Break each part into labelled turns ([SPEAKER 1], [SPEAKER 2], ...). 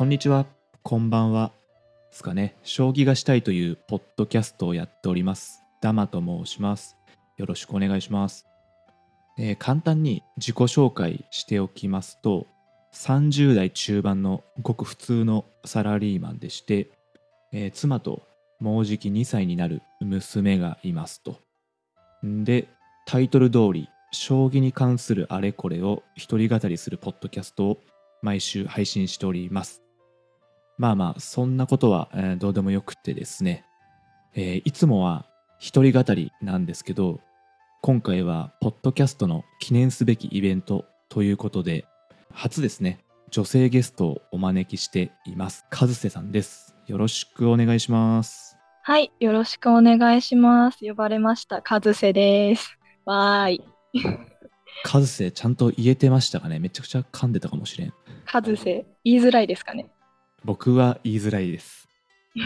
[SPEAKER 1] こんにちは、こんばんは。ですかね、将棋がしたいというポッドキャストをやっております。ダマと申します。よろしくお願いします。えー簡単に自己紹介しておきますと、30代中盤のごく普通のサラリーマンでして、えー妻ともうじき2歳になる娘がいますと。で、タイトル通り、将棋に関するあれこれを一人語りするポッドキャストを毎週配信しております。まあまあ、そんなことは、えーどうでもよくてですね、えーいつもは一人語りなんですけど、今回はポッドキャストの記念すべきイベントということで、初ですね、女性ゲストをお招きしています。和瀬さんです。よろしくお願いします。
[SPEAKER 2] はい、よろしくお願いします。呼ばれました、カズセです。わーい。
[SPEAKER 1] 和瀬ちゃんと言えてましたかね？めちゃくちゃ噛んでたかもしれん。
[SPEAKER 2] カズセ、言いづらいですかね？
[SPEAKER 1] 僕は言いづらいです。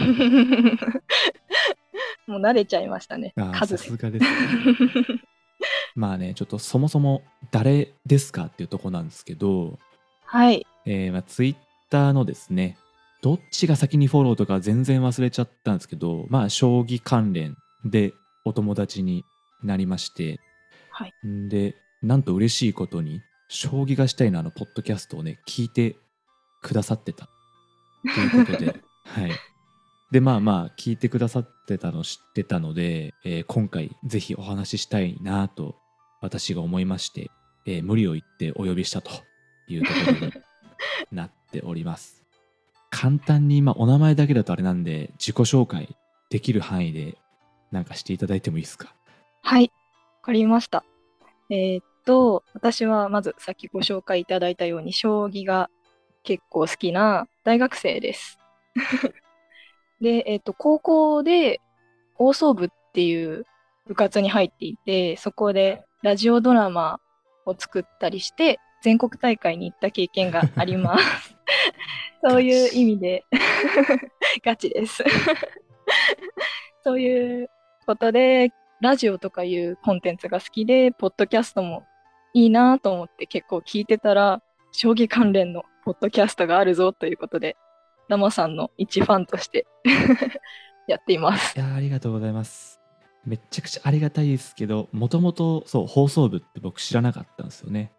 [SPEAKER 2] もう慣れちゃいましたね
[SPEAKER 1] さす。がですね。まあね、ちょっとそもそも誰ですかっていうとこなんですけど、
[SPEAKER 2] はい。
[SPEAKER 1] えーまあ、ツイッターのですね、どっちが先にフォローとか全然忘れちゃったんですけど、まあ、将棋関連でお友達になりまして、
[SPEAKER 2] はい。
[SPEAKER 1] んで、なんと嬉しいことに、将棋がしたいのあの、ポッドキャストをね、聞いてくださってた。ということで、はい。で、まあまあ、聞いてくださってたの知ってたので、えー今回ぜひお話ししたいなと、私が思いまして、えー無理を言ってお呼びしたというところに なっております。簡単に今、お名前だけだとあれなんで、自己紹介できる範囲で、なんかしていただいてもいいですか？
[SPEAKER 2] はい。わかりました。えーっと、私はまずさっきご紹介いただいたように、将棋が結構好きな大学生です。で、えーっと、高校で放送部っていう部活に入っていて、そこでラジオドラマを作ったりして、全国大会に行った経験があります。そういう意味で、ガチです。そういうことで、ラジオとかいうコンテンツが好きで、ポッドキャストもいいなと思って結構聞いてたら、将棋関連のポッドキャストがあるぞということで、ダマさんの一ファンとして やっています。
[SPEAKER 1] いやーありがとうございます。めっちゃくちゃありがたいですけど、もともとそう放送部って僕知らなかったんですよね。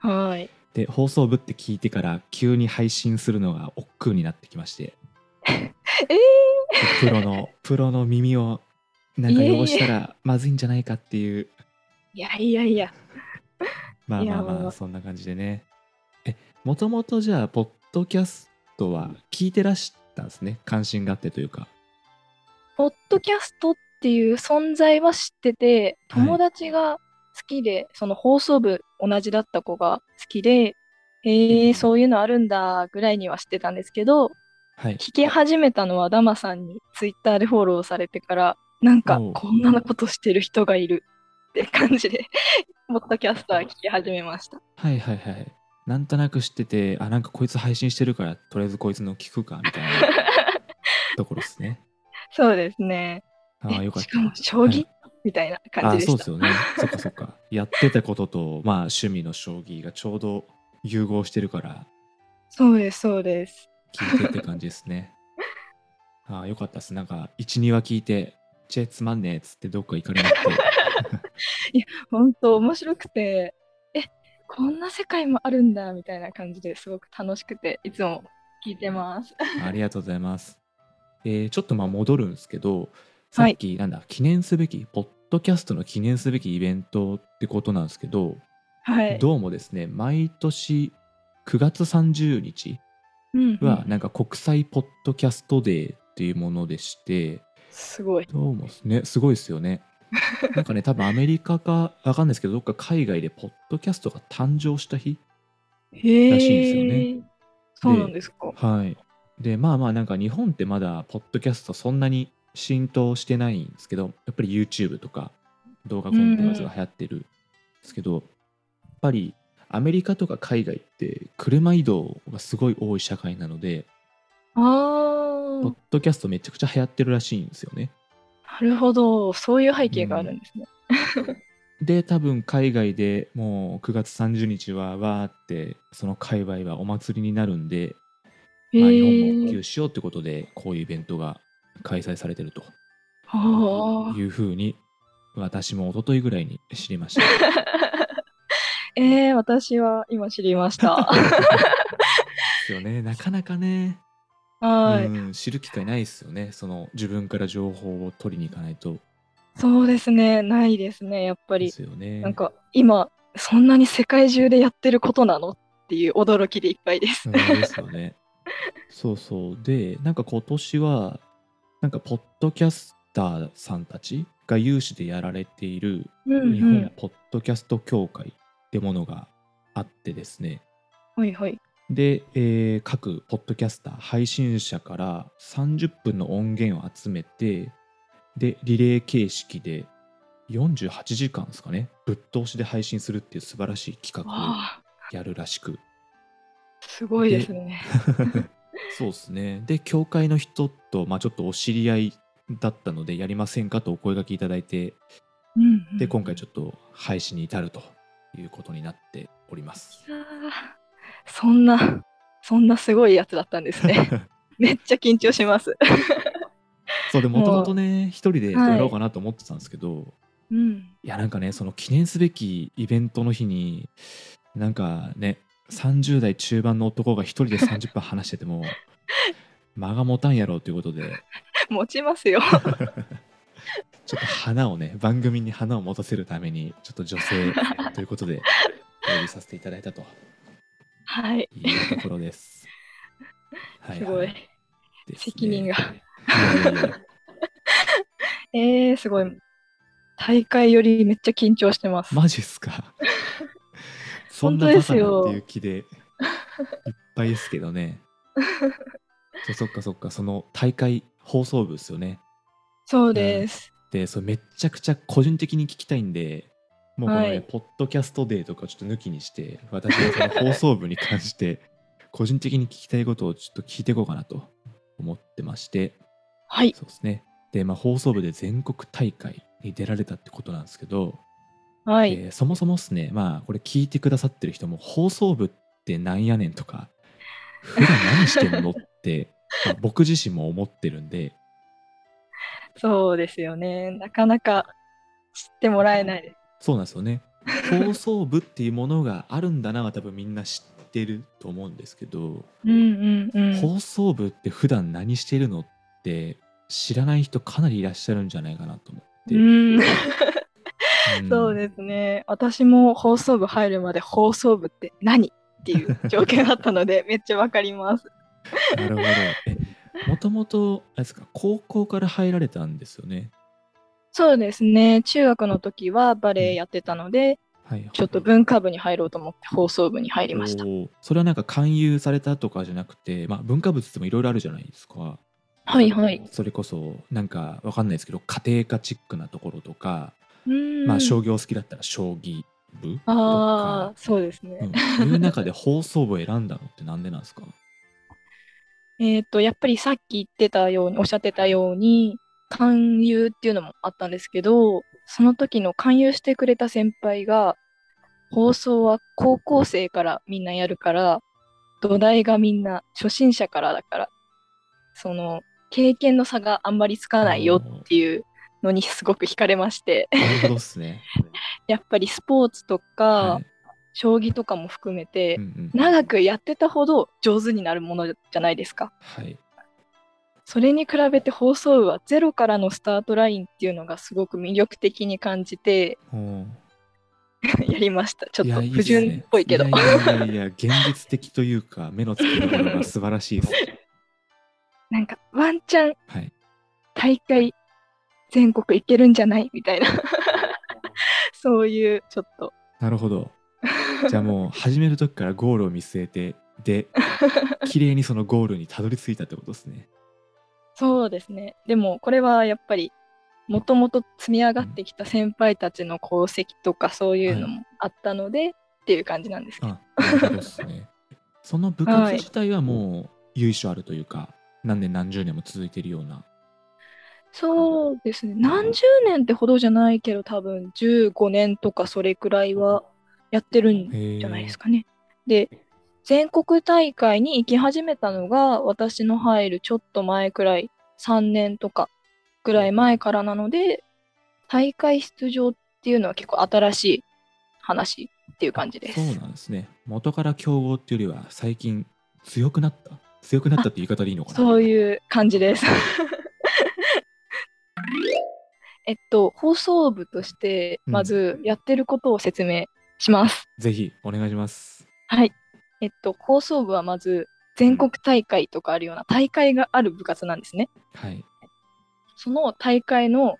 [SPEAKER 2] はい。
[SPEAKER 1] で、放送部って聞いてから急に配信するのが億劫になってきまして、
[SPEAKER 2] え
[SPEAKER 1] プロの、プロの耳をなんか汚したらまずいんじゃないかっていう、
[SPEAKER 2] ー、いやいやいや。
[SPEAKER 1] まあまあまあそんな感じでね。え、もともとじゃあ、ポッドキャストは聞いてらしたんですね。関心があってというか。
[SPEAKER 2] ポッドキャストっていう存在は知ってて、
[SPEAKER 1] はい
[SPEAKER 2] 友達が好きで、その放送部同じだった子が好きで、へえ、そういうのあるんだぐらいには知ってたんですけど、
[SPEAKER 1] はい。
[SPEAKER 2] 聞き始めたのはダマさんにツイッターでフォローされてから、なんかこんなことしてる人がいるって感じで、ポッドキャストは聞き始めました。
[SPEAKER 1] はいはいはい。なんとなく知ってて、あ、なんかこいつ配信してるから、とりあえずこいつの聞くか、みたいな ところですね。
[SPEAKER 2] そうですね。
[SPEAKER 1] ああ、
[SPEAKER 2] え
[SPEAKER 1] よかった。
[SPEAKER 2] しかも将棋、みたいな
[SPEAKER 1] あ
[SPEAKER 2] 感じでした。
[SPEAKER 1] あそうですよね。そっかそっか。やってたことと、まあ趣味の将棋がちょうど融合してるから、
[SPEAKER 2] そうです、そうです。
[SPEAKER 1] 聞いてって感じですね。ああ、よかったです。なんか、1、2話聞いて、チェつまんねえっつってどっか行かれなくて。
[SPEAKER 2] 本当面白くて、え、こんな世界もあるんだみたいな感じですごく楽しくて、いつも聞いてます。
[SPEAKER 1] ありがとうございます。えーちょっとまあ戻るんですけど、さっき、なんだ、記念すべき、ポッドキャストの記念すべきイベントってことなんですけど、
[SPEAKER 2] はい。
[SPEAKER 1] どうもですね、毎年9月30日
[SPEAKER 2] うんうん
[SPEAKER 1] は、なんか国際ポッドキャストデーっていうものでして、
[SPEAKER 2] すごい。
[SPEAKER 1] どうもですね、すごいですよね。なんかね、多分アメリカかわかんないですけど、どっか海外でポッドキャストが誕生した日
[SPEAKER 2] へ
[SPEAKER 1] らしいんですよね
[SPEAKER 2] え。そうなんですか。
[SPEAKER 1] はい。で、まあまあなんか日本ってまだポッドキャストそんなに浸透してないんですけど、やっぱり YouTube とか動画コンテンツが流行ってるんですけど、やっぱりアメリカとか海外って車移動がすごい多い社会なので、
[SPEAKER 2] あ
[SPEAKER 1] ポ
[SPEAKER 2] あ
[SPEAKER 1] ッ、ドキャストめちゃくちゃ流行ってるらしいんですよね。
[SPEAKER 2] なるほど。そういう背景があるんですね。
[SPEAKER 1] で、多分海外でもう9月30日はわーってその界隈はお祭りになるんで、まあ、
[SPEAKER 2] へ
[SPEAKER 1] 日本も普
[SPEAKER 2] え。
[SPEAKER 1] 及しようってことでこういうイベントが開催されてると
[SPEAKER 2] は
[SPEAKER 1] いうふうに私も一昨日ぐらいに知りました。
[SPEAKER 2] あ。えー、私は今知りました。
[SPEAKER 1] ですよねなかなかね、
[SPEAKER 2] はい。
[SPEAKER 1] うん、知る機会ないですよねその自分から情報を取りに行かないと
[SPEAKER 2] そうですね。ないですね。やっぱ
[SPEAKER 1] で
[SPEAKER 2] り。
[SPEAKER 1] すよね。
[SPEAKER 2] なんか今、そんなに世界中でやってることなのっていう驚きでいっぱいです。
[SPEAKER 1] うんですよね。そうそう。で、なんか今年は、なんかポッドキャスターさんたちが有志でやられている
[SPEAKER 2] うん
[SPEAKER 1] 日本ポッドキャスト協会ってものがあってですね。
[SPEAKER 2] はいはい。
[SPEAKER 1] で、えー各ポッドキャスター、配信者から30分の音源を集めて、で、リレー形式で48時間ですかね、ぶっ通しで配信するっていう素晴らしい企画をやるらしく。
[SPEAKER 2] すごいですね。
[SPEAKER 1] そうですね。で、教会の人と、まあ、ちょっとお知り合いだったので、やりませんかとお声掛けいただいて、
[SPEAKER 2] うんうん
[SPEAKER 1] で、今回ちょっと配信に至るということになっております。
[SPEAKER 2] そんな、そんなすごいやつだったんですね。めっちゃ緊張します。
[SPEAKER 1] そうでもともとね、一人で
[SPEAKER 2] はい
[SPEAKER 1] やろうかなと思ってたんですけど、
[SPEAKER 2] うん。
[SPEAKER 1] い、や、なんかね、その記念すべきイベントの日に、なんかね、30代中盤の男が一人で30分話してても、間が持たんやろうということで、
[SPEAKER 2] 持ちますよ。
[SPEAKER 1] ちょっと花をね、番組に花を持たせるために、ちょっと女性ということで、お呼びさせていただいたと
[SPEAKER 2] はい。
[SPEAKER 1] いうところです。は
[SPEAKER 2] すごい。
[SPEAKER 1] ね
[SPEAKER 2] 責任が。えー、すごい。大会よりめっちゃ緊張してます。
[SPEAKER 1] マジっすか？そんな
[SPEAKER 2] 本当で
[SPEAKER 1] バカなっていう気でいっぱいですけどね。そうそっかそっか、その大会放送部ですよね。
[SPEAKER 2] そうです。
[SPEAKER 1] で、それめっちゃくちゃ個人的に聞きたいんで、もうこのね、
[SPEAKER 2] はい
[SPEAKER 1] ポッドキャストデーとかちょっと抜きにして、私がその放送部に関して、個人的に聞きたいことをちょっと聞いていこうかなと思ってまして、
[SPEAKER 2] はい。
[SPEAKER 1] そうですね。で、まあ、放送部で全国大会に出られたってことなんですけど、
[SPEAKER 2] はい。
[SPEAKER 1] えーそもそもですね、まあ、これ聞いてくださってる人も、放送部ってなんやねんとか、普段何してんのって、まあ僕自身も思ってるんで、
[SPEAKER 2] そうですよね。なかなか知ってもらえないです。
[SPEAKER 1] そうなんですよね。放送部っていうものがあるんだなは多分みんな知ってると思うんですけど、
[SPEAKER 2] うんうんうん。
[SPEAKER 1] 放送部って普段何してるのって知らない人かなりいらっしゃるんじゃないかなと思って。
[SPEAKER 2] うん、
[SPEAKER 1] うん
[SPEAKER 2] そうですね。私も放送部入るまで放送部って何っていう条件だったので めっちゃわかります。
[SPEAKER 1] なるほど。え、もともと、あれですか、高校から入られたんですよね。
[SPEAKER 2] そうですね。中学の時はバレエやってたので、
[SPEAKER 1] はい。
[SPEAKER 2] ちょっと文化部に入ろうと思って放送部に入りました。
[SPEAKER 1] それはなんか勧誘されたとかじゃなくて、まあ、文化物ってもいろいろあるじゃないですか。
[SPEAKER 2] はいはい。
[SPEAKER 1] それこそなんかわかんないですけど家庭科チックなところとか、まあ将棋を好きだったら将棋部と
[SPEAKER 2] あ
[SPEAKER 1] か
[SPEAKER 2] あ、、そうですね。
[SPEAKER 1] うん、いう中で放送部を選んだのってなんでなんですか？
[SPEAKER 2] えっと、やっぱりさっき言ってたように、おっしゃってたように、勧誘っていうのもあったんですけど、その時の勧誘してくれた先輩が、放送は高校生からみんなやるから、土台がみんな初心者からだから、その経験の差があんまりつかないよっていうのにすごく惹かれまして、
[SPEAKER 1] なるほすね。
[SPEAKER 2] やっぱりスポーツとか、
[SPEAKER 1] はい
[SPEAKER 2] 将棋とかも含めて
[SPEAKER 1] うん、うん
[SPEAKER 2] 長くやってたほど上手になるものじゃないですか。
[SPEAKER 1] はい、
[SPEAKER 2] それに比べて放送部はゼロからのスタートラインっていうのがすごく魅力的に感じてやりました。ちょっと不純っぽいけど。
[SPEAKER 1] いやいや現実的というか目の付けどころが素晴らしいです。
[SPEAKER 2] なんかワンチャン
[SPEAKER 1] はい、
[SPEAKER 2] 大会全国行けるんじゃない？みたいな。そういうちょっと。
[SPEAKER 1] なるほど。じゃあもう始める時からゴールを見据えてで 綺麗にそのゴールにたどり着いたってことですね。
[SPEAKER 2] そうですね。でもこれはやっぱりもともと積み上がってきた先輩たちの功績とかそういうのもあったので、っていう感じなんですけど。
[SPEAKER 1] あなるほどですね。その部活自体はもう由緒あるというか、何年何十年も続いているような。
[SPEAKER 2] そうですね。何十年ってほどじゃないけど、多分15年とかそれくらいはやってるん
[SPEAKER 1] へ
[SPEAKER 2] じゃないです
[SPEAKER 1] か。
[SPEAKER 2] かね。で、全国大会に行き始めたのが私の入るちょっと前くらい3年とかぐらい前からなので大会出場っていうのは結構新しい話っていう感じです。
[SPEAKER 1] そうなんですね。元から強豪っていうよりは最近強くなった？強くなったって言い方でいいのかな？
[SPEAKER 2] そういう感じです。えっと、放送部として、
[SPEAKER 1] うん
[SPEAKER 2] まずやってることを説明します。
[SPEAKER 1] ぜひお願いします。
[SPEAKER 2] はい。えっと、放送部はまず、全国大会とかあるような大会がある部活なんですね。
[SPEAKER 1] はい。
[SPEAKER 2] その大会の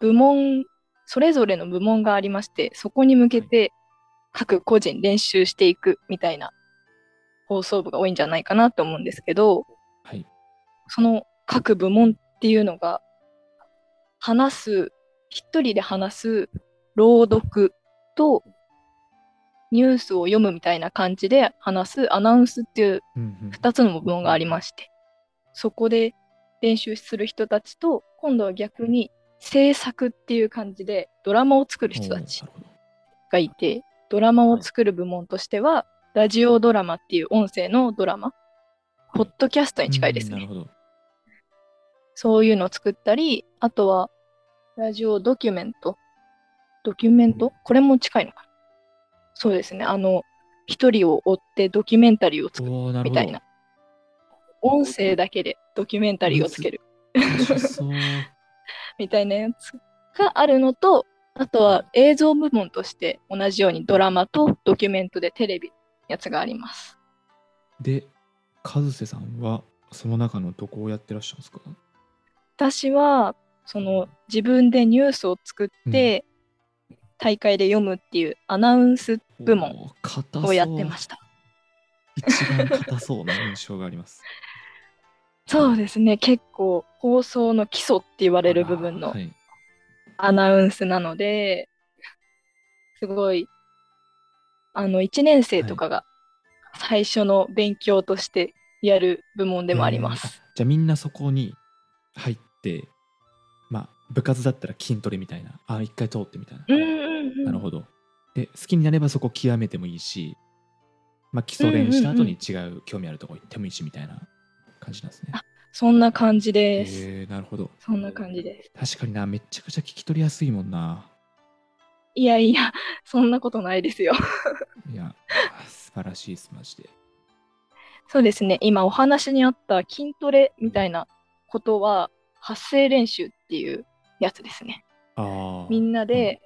[SPEAKER 2] 部門、それぞれの部門がありまして、そこに向けて各個人練習していくみたいな放送部が多いんじゃないかなと思うんですけど、
[SPEAKER 1] はい。
[SPEAKER 2] その各部門っていうのが、話す、一人で話す朗読とニュースを読むみたいな感じで話すアナウンスっていう
[SPEAKER 1] うんうん。
[SPEAKER 2] 2つの部門がありまして、そこで練習する人たちと、今度は逆に制作っていう感じでドラマを作る人たちがいて、ドラマを作る部門としては、ラジオドラマっていう音声のドラマ、ポッドキャストに近いですね。そういうのを作ったり、あとは、ラジオドキュメント。ドキュメント？これも近いのかなそうですね。あの、一人を追ってドキュメンタリーを作る。みたいな。音声だけでドキュメンタリーをつける。みたいなやつがあるのと、あとは映像部門として同じようにドラマとドキュメントでテレビのやつがあります。
[SPEAKER 1] で、和瀬さんはその中のどこをやってらっしゃるんですか？
[SPEAKER 2] 私は、その自分でニュースを作って、大会で読むっていうアナウンス部門をやってました。
[SPEAKER 1] 一番硬そうな印象があります。
[SPEAKER 2] そうですね。結構放送の基礎って言われる部分の
[SPEAKER 1] はい。
[SPEAKER 2] アナウンスなので、すごい、あの、1年生とかが最初の勉強としてやる部門でもあります。
[SPEAKER 1] えーあじゃあみんなそこに入って、まあ部活だったら筋トレみたいな、あ、一回通ってみたいな。
[SPEAKER 2] うんうんうん。
[SPEAKER 1] なるほど。で、好きになればそこ極めてもいいし、まあ基礎練した後に違う興味あるとこ行ってもいいしみたいな感じなんですね。
[SPEAKER 2] そんな感じです。
[SPEAKER 1] へえなるほど。
[SPEAKER 2] そんな感じです。
[SPEAKER 1] 確かにな、めちゃくちゃ聞き取りやすいもんな。
[SPEAKER 2] いやいや、そんなことないですよ。
[SPEAKER 1] いや、素晴らしいです、マジで。
[SPEAKER 2] そうですね。今お話にあった筋トレみたいなことは、発声練習っていうやつですね。みんなで、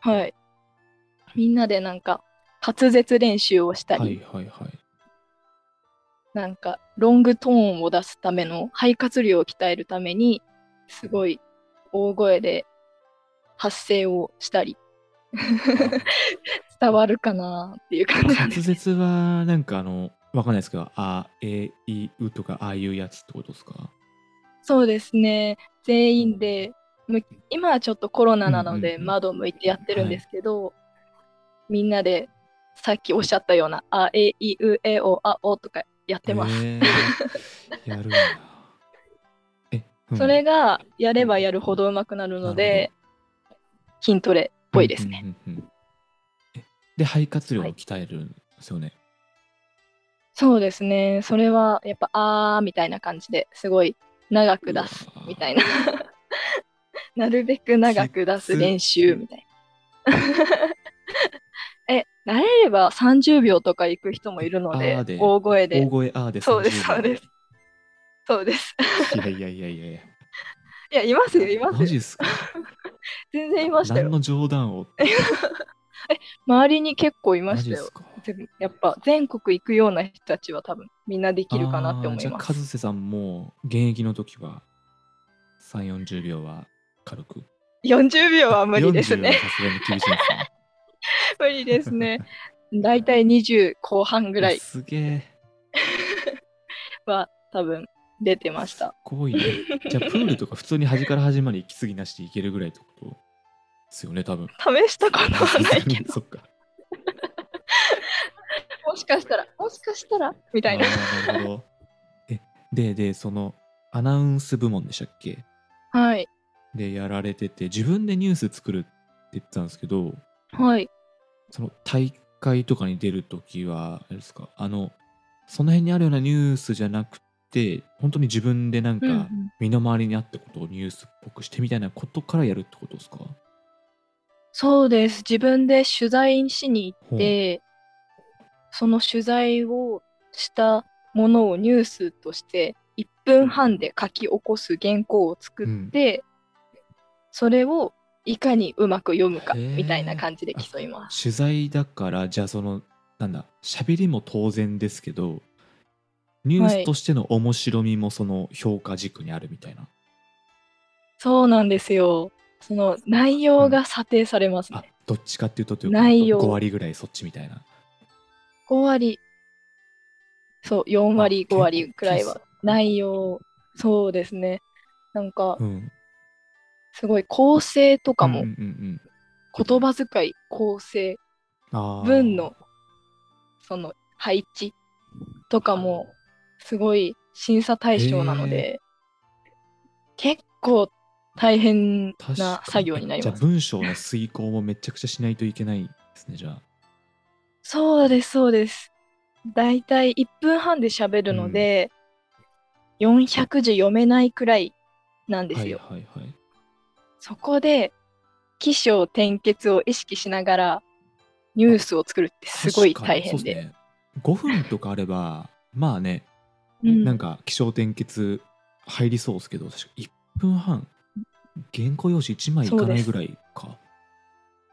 [SPEAKER 2] はい。みんなでなんか滑舌練習をしたり、
[SPEAKER 1] はいはいはい。
[SPEAKER 2] なんかロングトーンを出すための肺活量を鍛えるために、すごい大声で発声をしたり、伝わるかなっていう感じ
[SPEAKER 1] 滑。舌はなんかあの、わかんないですけど、あ、え、い、うとか、ああいうやつってことですか？
[SPEAKER 2] そうですね。全員で、む今はちょっとコロナなので窓を向いてやってるんですけど、みんなでさっきおっしゃったような、あ、え、い、う、え、お、あ、おとかやってます。
[SPEAKER 1] え、うん
[SPEAKER 2] それがやればやるほど上手くなるので、筋トレっぽいですね。。
[SPEAKER 1] うんうんうんうんえで、肺活量を鍛えるんですよね。
[SPEAKER 2] そうですね。それはやっぱあーみたいな感じですごい長く出すみたいな。なるべく長く出す練習みたいな。え、慣れれば30秒とか行く人もいるので、
[SPEAKER 1] で
[SPEAKER 2] 大声で
[SPEAKER 1] 大。声あーで
[SPEAKER 2] そうです、
[SPEAKER 1] 30
[SPEAKER 2] そうです。そうです。
[SPEAKER 1] いやいやいやいやいや。
[SPEAKER 2] いや、いますよ、いますよ。
[SPEAKER 1] マジっすか？
[SPEAKER 2] 全然いましたよ。
[SPEAKER 1] 何の冗談を。
[SPEAKER 2] 周りに結構いましたよやっぱ全国行くような人たちは多分みんなできるかなって思
[SPEAKER 1] あーじゃあ、
[SPEAKER 2] います。
[SPEAKER 1] 和瀬さんも現役の時は3、40秒は軽く。
[SPEAKER 2] 40秒は無理です
[SPEAKER 1] 40は
[SPEAKER 2] ね。
[SPEAKER 1] さすがに厳しいんですね。
[SPEAKER 2] 無理ですね。だいたい20後半ぐらい
[SPEAKER 1] すげえ。
[SPEAKER 2] は多分出てました。
[SPEAKER 1] すごいね。じゃあ、プールとか普通に端から端まで息継ぎなしでいけるぐらいってことですよね、多分。
[SPEAKER 2] 試したことはないけど、
[SPEAKER 1] そっか。
[SPEAKER 2] もしかしたら、もしかしたらみたいな。
[SPEAKER 1] なるほど。え、で、で、その、アナウンス部門でしたっけ？
[SPEAKER 2] はい。
[SPEAKER 1] で、やられてて、自分でニュース作るって言ってたんですけど、
[SPEAKER 2] はい。
[SPEAKER 1] その大会とかに出るときは、あれですか、あの、その辺にあるようなニュースじゃなくて、本当に自分でなん
[SPEAKER 2] うんう
[SPEAKER 1] か、
[SPEAKER 2] ん。
[SPEAKER 1] 身の回りにあったことをニュースっぽくしてみたいなことからやるってことですか？
[SPEAKER 2] そうです。自分で取材しに行っ
[SPEAKER 1] ほう。
[SPEAKER 2] て、その取材をしたものをニュースとして1分半で書き起こす原稿を作っ
[SPEAKER 1] うん。
[SPEAKER 2] て、それをいかにうまく読むか
[SPEAKER 1] へ
[SPEAKER 2] みたいな
[SPEAKER 1] え。
[SPEAKER 2] 感じで
[SPEAKER 1] あ、
[SPEAKER 2] 競います。
[SPEAKER 1] 取材だから、じゃあその、なんだ、喋りも当然ですけど、ニュー
[SPEAKER 2] はい。
[SPEAKER 1] スとしての面白みもその評価軸にあるみたいな。
[SPEAKER 2] そうなんですよ。その内
[SPEAKER 1] うん。
[SPEAKER 2] 容が査定されます
[SPEAKER 1] あ、
[SPEAKER 2] ね。
[SPEAKER 1] どっちかっていうとというか、5
[SPEAKER 2] 内容。
[SPEAKER 1] 割ぐらいそっちみたいな。
[SPEAKER 2] 5割、そう、4
[SPEAKER 1] あ、
[SPEAKER 2] 割、5
[SPEAKER 1] 結構
[SPEAKER 2] 割くらいは。内容、そうですね。なんか、
[SPEAKER 1] うん。
[SPEAKER 2] すごい構成とかも、
[SPEAKER 1] うんうんうんうん。
[SPEAKER 2] 言葉遣い、構成、文
[SPEAKER 1] あ
[SPEAKER 2] のその配置とかもすごい審査
[SPEAKER 1] あ。
[SPEAKER 2] 対象なの。で、結構大変
[SPEAKER 1] 確
[SPEAKER 2] な作業になり
[SPEAKER 1] じゃあ
[SPEAKER 2] ます。
[SPEAKER 1] 文章の遂行もめちゃくちゃしないといけないですね、じゃあ。
[SPEAKER 2] そうです、そうです。だいたい1分半で喋るの
[SPEAKER 1] うん。
[SPEAKER 2] で、400字読めないくらいなんで
[SPEAKER 1] はい
[SPEAKER 2] すよ。
[SPEAKER 1] はいはい。
[SPEAKER 2] そこで、起承転結を意識しながらニュー
[SPEAKER 1] あ、
[SPEAKER 2] スを作るってすごい大変で。
[SPEAKER 1] ですね。5分とかあれば、まあね、
[SPEAKER 2] うん。
[SPEAKER 1] なんか起承転結入りそうですけど、確か1分半、原稿用紙1枚い。かないぐらいか。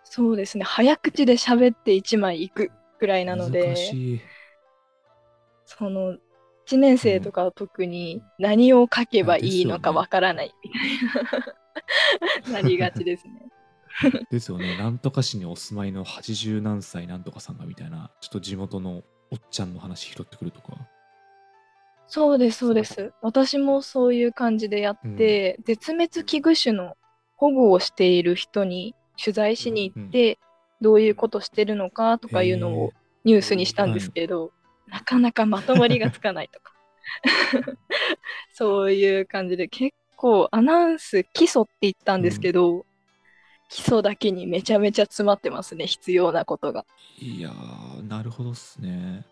[SPEAKER 2] そうですね。早口で喋って1枚いくくらいなの
[SPEAKER 1] 難
[SPEAKER 2] で、
[SPEAKER 1] しい。
[SPEAKER 2] その1年
[SPEAKER 1] うん。
[SPEAKER 2] 生とかは特に何を書けばいいのかわ
[SPEAKER 1] ね。
[SPEAKER 2] からないみたいな なりがちですね。
[SPEAKER 1] ですよね。なんとか市にお住まいの80何歳なんとかさんがみたいな、ちょっと地元のおっちゃんの話拾ってくるとか。
[SPEAKER 2] そうです、そうで
[SPEAKER 1] そ
[SPEAKER 2] す。私もそういう感じでやっ
[SPEAKER 1] う。うん。
[SPEAKER 2] て、絶滅危惧種の保護をしている人に取材しに
[SPEAKER 1] うん。
[SPEAKER 2] 行って、どういうことしてるのかとかいうのを。ニュースにしたんです
[SPEAKER 1] はい。
[SPEAKER 2] けど、なかなかまとまりがつかないとか。そういう感じで結構アナウンス基礎って言ったんです
[SPEAKER 1] うん。
[SPEAKER 2] けど、基礎だけにめちゃめちゃ詰まってますね、必要なことが。
[SPEAKER 1] いやー、なるほどっすね。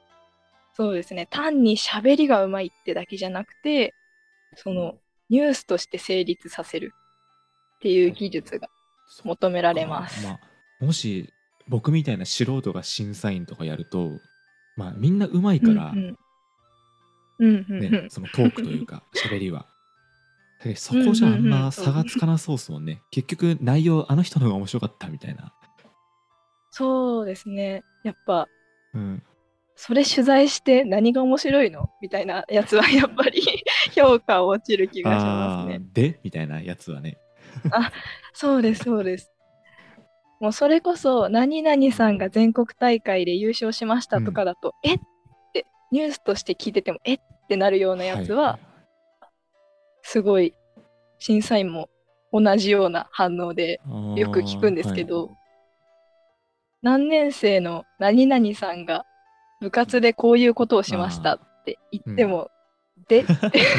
[SPEAKER 2] そうですね。単に喋りがうまいってだけじゃなくて、そのニュースとして成立させるっていう技術が求められ
[SPEAKER 1] か。
[SPEAKER 2] ます。
[SPEAKER 1] まあ、もし僕みたいな素人が審査員とかやると、まあみんなうまいから、
[SPEAKER 2] うんうん。うんうんう
[SPEAKER 1] ね、
[SPEAKER 2] ん。
[SPEAKER 1] そのトークというか、喋りは。そ
[SPEAKER 2] うん
[SPEAKER 1] こじゃあん
[SPEAKER 2] うんうん。
[SPEAKER 1] ま差。がつかなそうっすもんね。結局内容、あの人の方が面白かったみたいな。
[SPEAKER 2] そうですね。やっぱ、
[SPEAKER 1] うん。
[SPEAKER 2] それ取材して何が面白いのみたいなやつはやっぱり 評価落ちる気がしますね。
[SPEAKER 1] で？みたいなやつはね。
[SPEAKER 2] あ、そうです、そうです。もうそれこそ、何々さんが全国大会で優勝しましたと
[SPEAKER 1] うん。
[SPEAKER 2] かだと、え？って、ニュースとして聞いてても、え？ってなるようなやつは、
[SPEAKER 1] はい。
[SPEAKER 2] すごい、審査員も同じような反応で
[SPEAKER 1] あ
[SPEAKER 2] よく聞くんです
[SPEAKER 1] ー、はい。
[SPEAKER 2] けど、何年生の何々さんが部活でこういうことをしました
[SPEAKER 1] あ
[SPEAKER 2] って言。っても、で？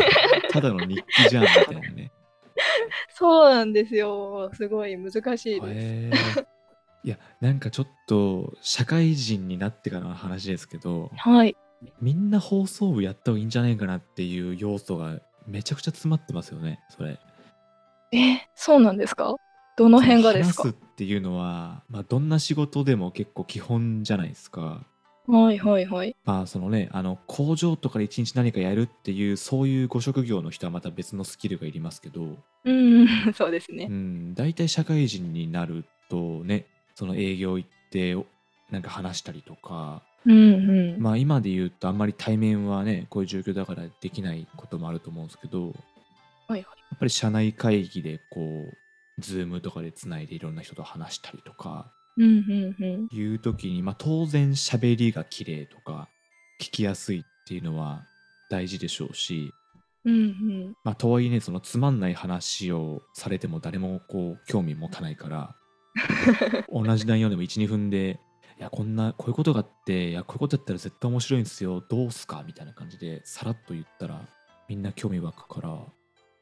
[SPEAKER 1] ただの日記じゃんみたいなね。
[SPEAKER 2] そうなんですよ。すごい難しいです。
[SPEAKER 1] いや、なんかちょっと社会人になってからの話ですけど、
[SPEAKER 2] はい。
[SPEAKER 1] みんな放送部やった方がいいんじゃないかなっていう要素がめちゃくちゃ詰まってますよね、それ。
[SPEAKER 2] え、そうなんですか？どの辺がですか？
[SPEAKER 1] っていうのは、まあ、どんな仕事でも結構基本じゃないですか。
[SPEAKER 2] はいはいはい。
[SPEAKER 1] まあそのね、あの工場とかで一日何かやるっていうそういうご職業の人はまた別のスキルがいりますけど、
[SPEAKER 2] うん、そうです
[SPEAKER 1] う
[SPEAKER 2] ね。
[SPEAKER 1] ん、大体社会人になるとね、その営業行ってなんか話したりとか、
[SPEAKER 2] うんうん。
[SPEAKER 1] まあ今で言うとあんまり対面はね、こういう状況だからできないこともあると思うんですけど、
[SPEAKER 2] はいはい。
[SPEAKER 1] やっぱり社内会議でこう、ズームとかでつないでいろんな人と話したりとか、
[SPEAKER 2] うんうんうん。
[SPEAKER 1] いう時に、まあ、当然喋りが綺麗とか聞きやすいっていうのは大事でしょうし、
[SPEAKER 2] うんうん。
[SPEAKER 1] まあ、とはいえねそのつまんない話をされても誰もこう興味持たないから 同じ内容でも12分で「いやこんなこういうことがあっていやこういうことやったら絶対面白いんですよどうすか?」みたいな感じでさらっと言ったらみんな興味湧くから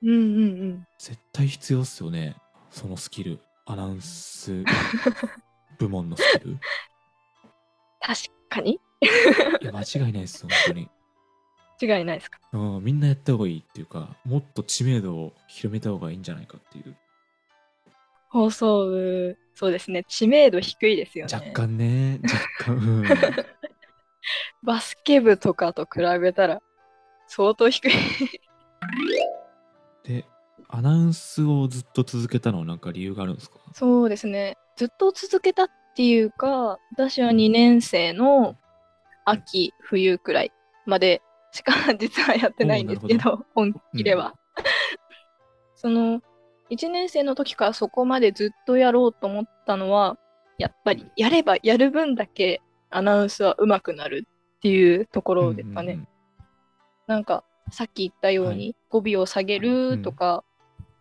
[SPEAKER 2] うんうんうん。
[SPEAKER 1] 絶対必要っすよねそのスキルアナウンス 部門のスキル
[SPEAKER 2] 確かに
[SPEAKER 1] いや間違いないです本当に、
[SPEAKER 2] 違いないですか？
[SPEAKER 1] うん、みんなやった方がいいっていうかもっと知名度を広めた方がいいんじゃないかっていう
[SPEAKER 2] 放送部、そうですね。知名度低いですよね。
[SPEAKER 1] 若干ね若干うん
[SPEAKER 2] バスケ部とかと比べたら相当低い。
[SPEAKER 1] でアナウンスをずっと続けたのはなんか理由があるんですか？
[SPEAKER 2] そうですね。ずっと続けたっていうか、私は2年生の秋、冬くらいまでしか実はやってないんですけ
[SPEAKER 1] おーな
[SPEAKER 2] ど、本気では。その1年生の時からそこまでずっとやろうと思ったのは、やっぱりやればやる分だけアナウンスは上手くなるっていうところですかね。
[SPEAKER 1] うんうん
[SPEAKER 2] なんかさっき言ったよう
[SPEAKER 1] は
[SPEAKER 2] に語尾を下げるとか、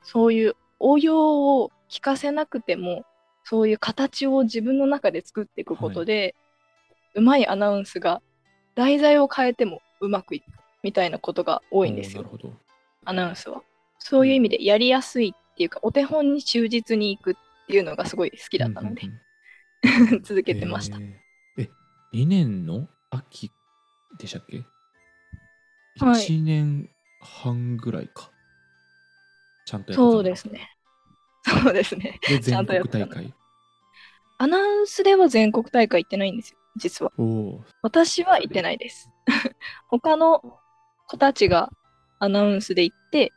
[SPEAKER 2] そういう応用を聞かせなくてもそういう形を自分の中で作っていくことで、うまいアナウンスが題材を変えてもうまくいくみたいなことが多いんですよ。アナウンスは。そういう意味でやりやすいっていうかお手本に忠実にいくっていうのがすごい好きだったので、
[SPEAKER 1] うんうん
[SPEAKER 2] 続けてました。
[SPEAKER 1] えーえ2年の秋でしたっけ？
[SPEAKER 2] はい
[SPEAKER 1] 1年半ぐらいかちゃんとやっ
[SPEAKER 2] そうですね。そうですね。
[SPEAKER 1] で 全国大会
[SPEAKER 2] アナウンスでは全国大会行ってないんですよ、実は。私は行ってないです。他の子たちがアナウンスで行って、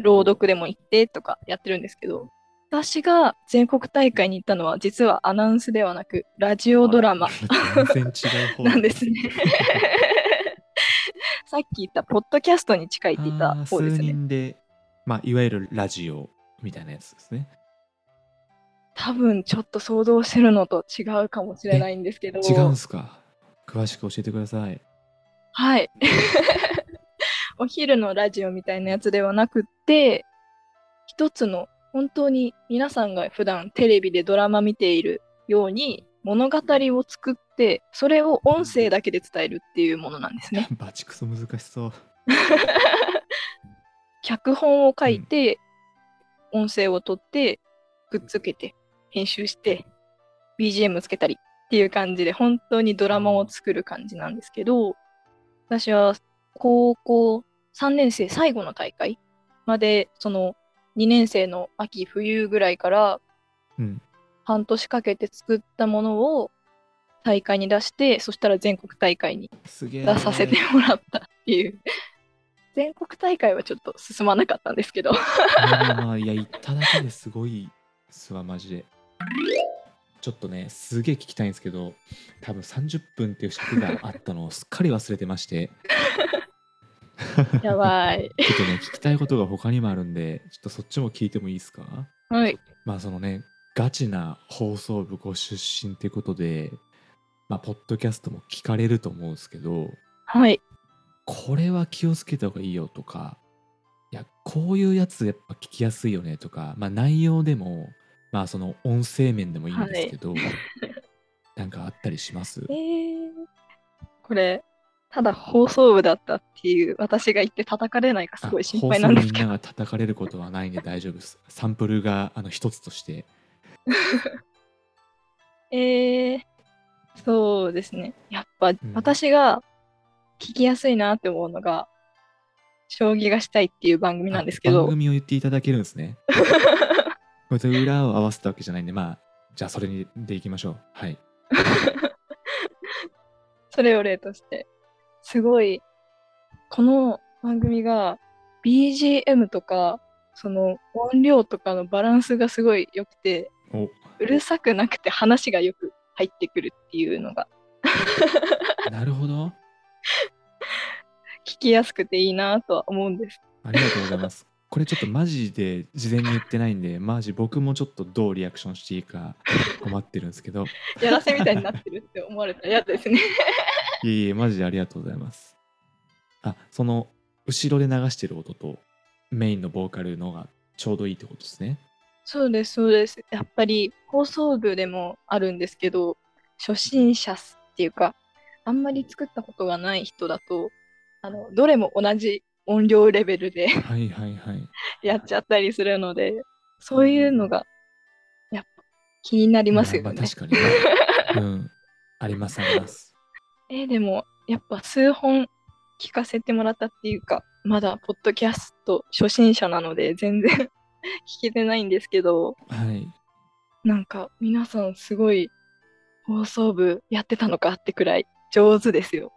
[SPEAKER 2] 朗読でも行ってとかやってるんですけど、私が全国大会に行ったのは実はアナウンスではなくラジオドラマ
[SPEAKER 1] 全然違う方
[SPEAKER 2] なんですね。さっき言ったポッドキャストに近いって言った方ですよね。
[SPEAKER 1] 人でまあいわゆるラジオみたいなやつですね
[SPEAKER 2] 多分ちょっと想像してるのと違うかもしれないんですけど。
[SPEAKER 1] 違うんすか？詳しく教えてください
[SPEAKER 2] はい。お昼のラジオみたいなやつではなくって、一つの本当に皆さんが普段テレビでドラマ見ているように物語を作って、それを音声だけで伝えるっていうものなんですね。
[SPEAKER 1] バチクソ難しそう
[SPEAKER 2] 脚本を書いて、音声を取って、くっつけて、編集して、BGM つけたりっていう感じで、本当にドラマを作る感じなんですけど、私は高校3年生最後の大会まで、その2年生の秋冬ぐらいから
[SPEAKER 1] うん
[SPEAKER 2] 半年かけて作ったものを大会に出して、そしたら全国大会に
[SPEAKER 1] すげえ
[SPEAKER 2] 出させてもらったっていう。全国大会はちょっと進まなかったんですけど。
[SPEAKER 1] まあいや言っただけですごいっすわマジでちょっとねすげえ聞きたいんですけど多分30分っていう尺があったのをすっかり忘れてまして
[SPEAKER 2] やばい。
[SPEAKER 1] ちょっとね聞きたいことが他にもあるんでちょっとそっちも聞いてもいいですか？
[SPEAKER 2] はい。
[SPEAKER 1] まあそのねガチな放送部ご出身ってことでまあポッドキャストも聞かれると思うんですけど
[SPEAKER 2] はい。
[SPEAKER 1] これは気をつけた方がいいよとかいやこういうやつやっぱ聞きやすいよねとかまあ内容でもまあその音声面でもいいんですけど、なんかあったりします？
[SPEAKER 2] えー、これ、ただ放送部だったっていう私が言って叩かれないかすごい心配なんですけど。
[SPEAKER 1] あ放送みんなが叩かれることはないんで大丈夫。ですサンプルがあの一つとして。
[SPEAKER 2] えー、そうですね。やっぱ
[SPEAKER 1] ん。
[SPEAKER 2] 私が聞きやすいなって思うのが、将棋がしたいっていう番組なんですけど、
[SPEAKER 1] あ番組を言っていただけるんですね。これ裏を合わせたわけじゃないんでまあじゃあそれにでいきましょう。はい。
[SPEAKER 2] それを例として、すごい、この番組が BGM とか、その音量とかのバランスがすごい良くて、
[SPEAKER 1] お
[SPEAKER 2] うるさくなくて話がよく入ってくるっていうのが
[SPEAKER 1] なるほど
[SPEAKER 2] 聞きやすくていいなとは思うんです。
[SPEAKER 1] ありがとうございます。これちょっとマジで事前に言ってないんで、マジ僕もちょっとどうリアクションしていいか困ってるんですけど、
[SPEAKER 2] やらせみたいになってるって思われたら嫌ですね。
[SPEAKER 1] いえいえ、マジでありがとうございます。あ、その後ろで流してる音とメインのボーカルのがちょうどいいってことですね。
[SPEAKER 2] そうです、そうです。やっぱり放送部でもあるんですけど、初心者っていうか、あんまり作ったことがない人だと、あのどれも同じ音量レベルで
[SPEAKER 1] はいはいはい。
[SPEAKER 2] やっちゃったりするので、そういうのがやっぱ気になりますよね
[SPEAKER 1] まあ。確かにね。うん。ありますあります。
[SPEAKER 2] えーでも、やっぱ数本聞かせてもらったっていうか、まだポッドキャスト初心者なので全然 聞けてないんですけど、
[SPEAKER 1] はい。
[SPEAKER 2] なんか皆さんすごい放送部やってたのかってくらい上手ですよ。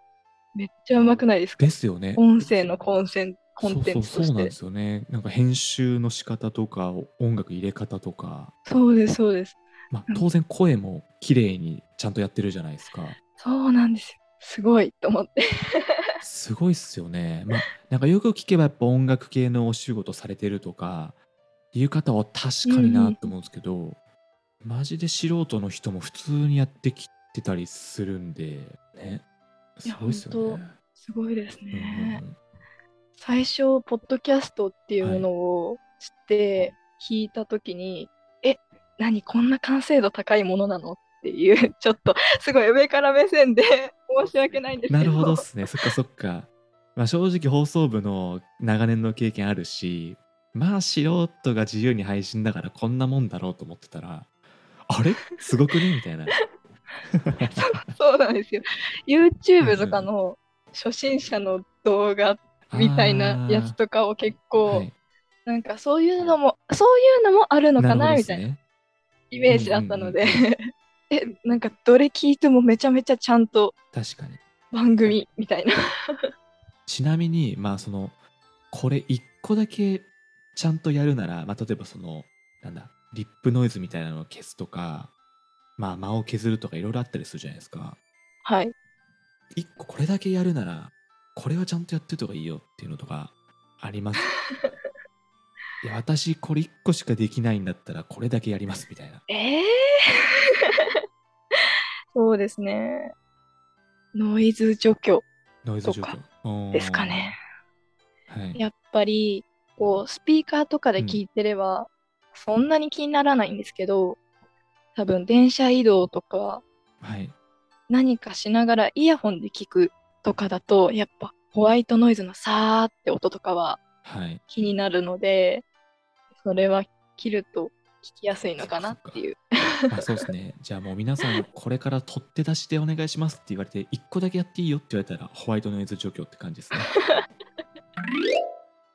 [SPEAKER 2] めっちゃ上手くないですか？
[SPEAKER 1] ですよね。
[SPEAKER 2] 音声のコンセンコンテンツとして
[SPEAKER 1] そうそうそうなんで。すよね。なんか編集の仕方とか音楽入れ方とか、
[SPEAKER 2] そうです、そうです。
[SPEAKER 1] まあ
[SPEAKER 2] うん、
[SPEAKER 1] 当然声も綺麗にちゃんとやってるじゃないですか。
[SPEAKER 2] そうなんですよ。すごいと思って。
[SPEAKER 1] すごいっすよね。まあなんかよく聞けばやっぱ音楽系のお仕事されてるとかいう方は確かになと思うんですけど、マジで素人の人も普通にやってきてたりするんでね。すごいっすよね。
[SPEAKER 2] すごいです
[SPEAKER 1] うんうん
[SPEAKER 2] ね。
[SPEAKER 1] うん
[SPEAKER 2] 最初、ポッドキャストっていうものを知って聞いたときに、え、何こんな完成度高いものなの？っていう、ちょっとすごい上から目線で 申し訳ないんですけど。
[SPEAKER 1] なるほどっすね。そっかそっか。まあ正直放送部の長年の経験あるし、まあ素人が自由に配信だからこんなもんだろうと思ってたら、あれ？すごくね？みたいな。
[SPEAKER 2] そうなんですよ。YouTube とかの初心者の動画みたいなやつとかを結構、
[SPEAKER 1] はい
[SPEAKER 2] なんかそういうのも、そういうのもあるのかな？みたいな
[SPEAKER 1] ね。
[SPEAKER 2] イメージだったので
[SPEAKER 1] うんうん、
[SPEAKER 2] え、なんかどれ聞いてもめちゃめちゃちゃんと
[SPEAKER 1] 確かに。
[SPEAKER 2] 番組みたいな。
[SPEAKER 1] ちなみに、まあその、これ一個だけちゃんとやるなら、まあ例えばその、なんだ、リップノイズみたいなのを消すとか、まあ間を削るとかいろいろあったりするじゃないですか。
[SPEAKER 2] はい。
[SPEAKER 1] 一個これだけやるならこれはちゃんとやってた方がいいよっていうのとかあります？いや私これ一個しかできないんだったらこれだけやりますみたいな
[SPEAKER 2] えーそうですね。ノイズ除去
[SPEAKER 1] ノイズ除
[SPEAKER 2] とか
[SPEAKER 1] 去
[SPEAKER 2] ですかね。
[SPEAKER 1] はい
[SPEAKER 2] やっぱり、こう、スピーカーとかで聞いてれば、そんなに気にならないんですけど、多分電車移動とか
[SPEAKER 1] はい
[SPEAKER 2] 何かしながらイヤホンで聞くとかだと、やっぱホワイトノイズのさーって音とかは
[SPEAKER 1] はい
[SPEAKER 2] 気になるので、それは切ると聞きやすいのかなっていう。
[SPEAKER 1] あそうですねじゃあもう皆さんこれから取って出しでお願いしますって言われて一個だけやっていいよって言われたらホワイトノイズ除去って感じですね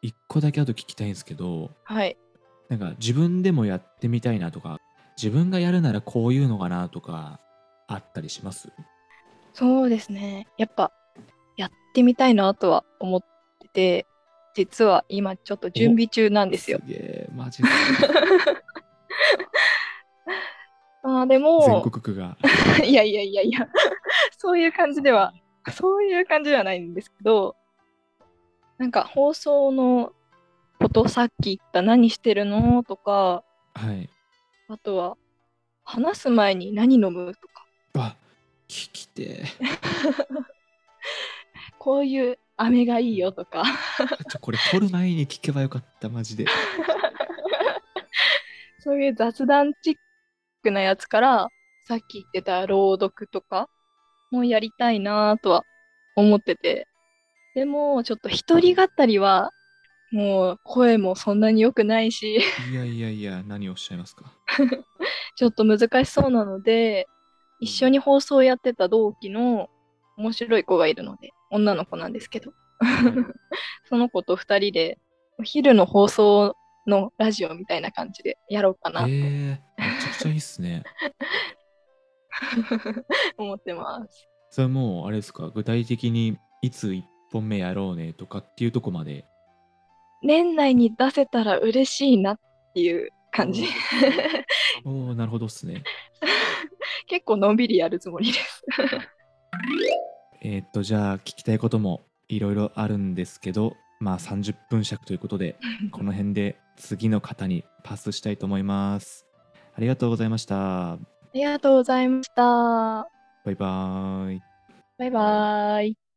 [SPEAKER 1] 一個だけあと聞きたいんですけど
[SPEAKER 2] はい。
[SPEAKER 1] なんか自分でもやってみたいなとか自分がやるならこういうのかなとかあったりします？
[SPEAKER 2] そうですね。やっぱ、やってみたいなとは思ってて、実は今ちょっと準備中なんですよ。
[SPEAKER 1] すげえマジで
[SPEAKER 2] あーで
[SPEAKER 1] 全
[SPEAKER 2] も、
[SPEAKER 1] 国区が。
[SPEAKER 2] いやいやいやいや、そういう感じでは、そういう感じではないんですけど、なんか放送のこと、さっき言った何してるのとか、
[SPEAKER 1] はい。
[SPEAKER 2] あとは、話す前に何飲むとか、
[SPEAKER 1] あ聞きて
[SPEAKER 2] こういう飴がいいよとか、
[SPEAKER 1] え ちょこれ撮る前に聞けばよかったマジで。
[SPEAKER 2] そういう雑談チックなやつから、さっき言ってた朗読とかもやりたいなとは思ってて。でも、ちょっと一人語りは、もう声もそんなに良くないし、
[SPEAKER 1] いやいやいや何をおっしゃいますか？
[SPEAKER 2] ちょっと難しそうなので、一緒に放送やってた同期の面白い子がいるので、女の子なんですけど、その子と二人で、お昼の放送のラジオみたいな感じでやろうかなと。
[SPEAKER 1] えー、めちゃくちゃいいっすね
[SPEAKER 2] 思ってます。
[SPEAKER 1] それもうあれですか？具体的にいつ1本目やろうねとかっていうとこまで
[SPEAKER 2] 年内に出せたら嬉しいなっていう感じ。
[SPEAKER 1] おおなるほどっすね
[SPEAKER 2] 結構のんびりやるつもりです。
[SPEAKER 1] えーっとじゃあ聞きたいこともいろいろあるんですけどまあ30分尺ということでこの辺で次の方にパスしたいと思いますありがとうございました
[SPEAKER 2] ありがとうございました。
[SPEAKER 1] バイバーイ
[SPEAKER 2] バイバーイ。